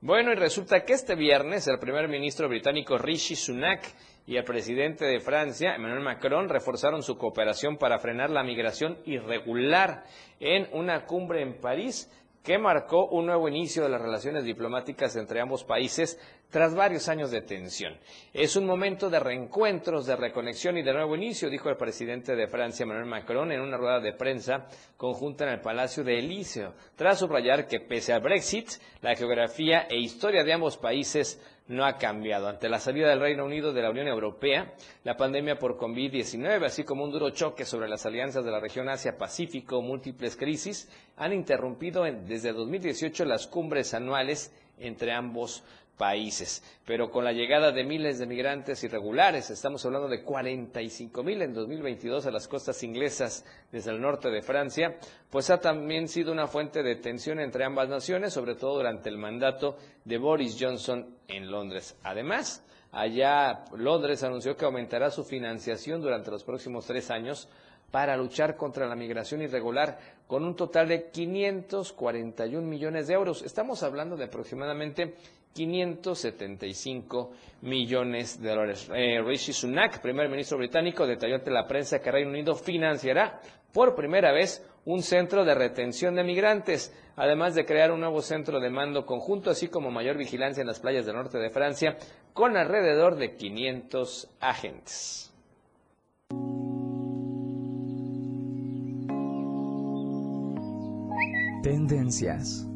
Bueno, y resulta que este viernes el primer ministro británico Rishi Sunak y el presidente de Francia, Emmanuel Macron, reforzaron su cooperación para frenar la migración irregular en una cumbre en París que marcó un nuevo inicio de las relaciones diplomáticas entre ambos países tras varios años de tensión. Es un momento de reencuentros, de reconexión y de nuevo inicio, dijo el presidente de Francia, Emmanuel Macron, en una rueda de prensa conjunta en el Palacio de Elíseo, tras subrayar que pese al Brexit, la geografía e historia de ambos países no ha cambiado. Ante la salida del Reino Unido de la Unión Europea, la pandemia por COVID-19, así como un duro choque sobre las alianzas de la región Asia-Pacífico, múltiples crisis, han interrumpido desde 2018 las cumbres anuales entre ambos países. Pero con la llegada de miles de migrantes irregulares, estamos hablando de 45 mil en 2022 a las costas inglesas desde el norte de Francia, pues ha también sido una fuente de tensión entre ambas naciones, sobre todo durante el mandato de Boris Johnson en Londres. Además, allá Londres anunció que aumentará su financiación durante los próximos tres años para luchar contra la migración irregular con un total de 541 millones de euros. Estamos hablando de aproximadamente 575 millones de dólares. Eh, Rishi Sunak, primer ministro británico, detalló ante la prensa que Reino Unido financiará por primera vez un centro de retención de migrantes, además de crear un nuevo centro de mando conjunto, así como mayor vigilancia en las playas del norte de Francia, con alrededor de 500 agentes. Tendencias.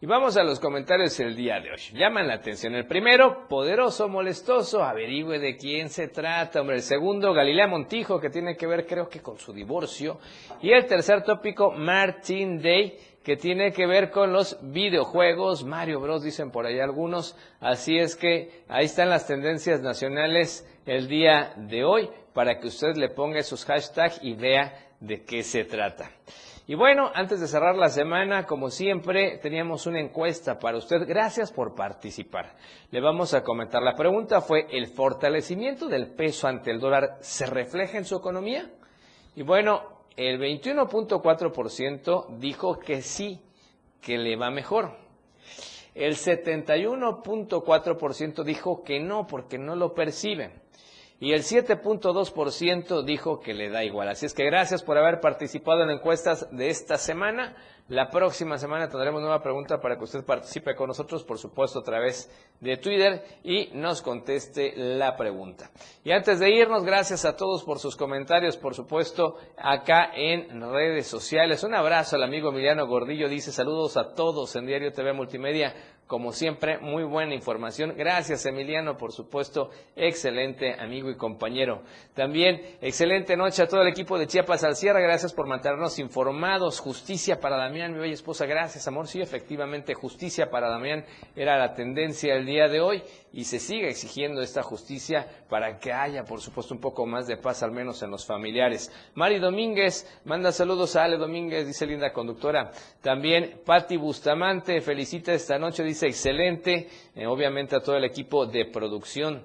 Y vamos a los comentarios del día de hoy. Llaman la atención. El primero, poderoso, molestoso, averigüe de quién se trata. Hombre, el segundo, Galilea Montijo, que tiene que ver creo que con su divorcio. Y el tercer tópico, Martin Day, que tiene que ver con los videojuegos. Mario Bros, dicen por ahí algunos. Así es que ahí están las tendencias nacionales el día de hoy para que usted le ponga sus hashtags y vea de qué se trata. Y bueno, antes de cerrar la semana, como siempre, teníamos una encuesta para usted. Gracias por participar. Le vamos a comentar. La pregunta fue, ¿el fortalecimiento del peso ante el dólar se refleja en su economía? Y bueno, el 21.4% dijo que sí, que le va mejor. El 71.4% dijo que no, porque no lo perciben y el 7.2% dijo que le da igual. Así es que gracias por haber participado en encuestas de esta semana. La próxima semana tendremos nueva pregunta para que usted participe con nosotros, por supuesto, a través de Twitter y nos conteste la pregunta. Y antes de irnos, gracias a todos por sus comentarios, por supuesto, acá en redes sociales. Un abrazo al amigo Emiliano Gordillo, dice saludos a todos en Diario TV Multimedia. Como siempre, muy buena información. Gracias, Emiliano, por supuesto, excelente amigo y compañero. También, excelente noche a todo el equipo de Chiapas al Sierra. Gracias por mantenernos informados. Justicia para Damián, mi bella esposa. Gracias, amor. Sí, efectivamente, justicia para Damián era la tendencia el día de hoy y se sigue exigiendo esta justicia para que haya, por supuesto, un poco más de paz, al menos en los familiares. Mari Domínguez manda saludos a Ale Domínguez, dice linda conductora. También Patti Bustamante felicita esta noche, dice excelente, eh, obviamente a todo el equipo de producción.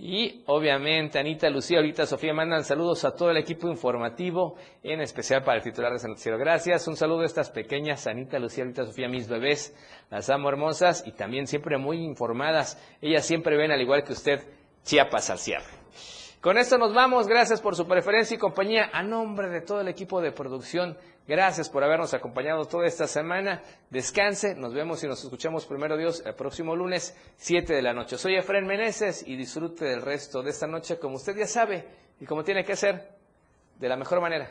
Y obviamente Anita, Lucía, ahorita Sofía mandan saludos a todo el equipo informativo, en especial para el titular de San Noticiero. Gracias, un saludo a estas pequeñas, Anita, Lucía, ahorita Sofía, mis bebés, las amo hermosas y también siempre muy informadas. Ellas siempre ven, al igual que usted, Chiapas al cierre. Con esto nos vamos, gracias por su preferencia y compañía. A nombre de todo el equipo de producción, gracias por habernos acompañado toda esta semana. Descanse, nos vemos y nos escuchamos primero Dios el próximo lunes, 7 de la noche. Soy Efren Meneses y disfrute del resto de esta noche como usted ya sabe y como tiene que ser, de la mejor manera.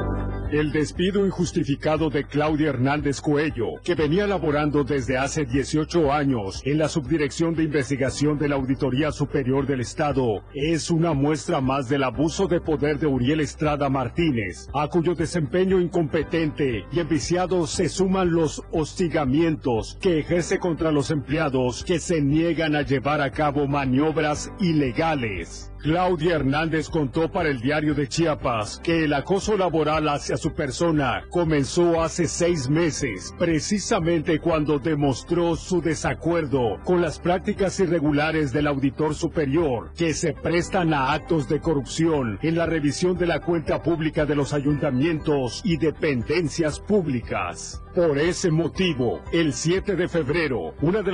El despido injustificado de Claudia Hernández Coello, que venía laborando desde hace 18 años en la Subdirección de Investigación de la Auditoría Superior del Estado, es una muestra más del abuso de poder de Uriel Estrada Martínez, a cuyo desempeño incompetente y enviciado se suman los hostigamientos que ejerce contra los empleados que se niegan a llevar a cabo maniobras ilegales. Claudia Hernández contó para el diario de Chiapas que el acoso laboral hacia su persona comenzó hace seis meses, precisamente cuando demostró su desacuerdo con las prácticas irregulares del auditor superior que se prestan a actos de corrupción en la revisión de la cuenta pública de los ayuntamientos y dependencias públicas. Por ese motivo, el 7 de febrero, una de las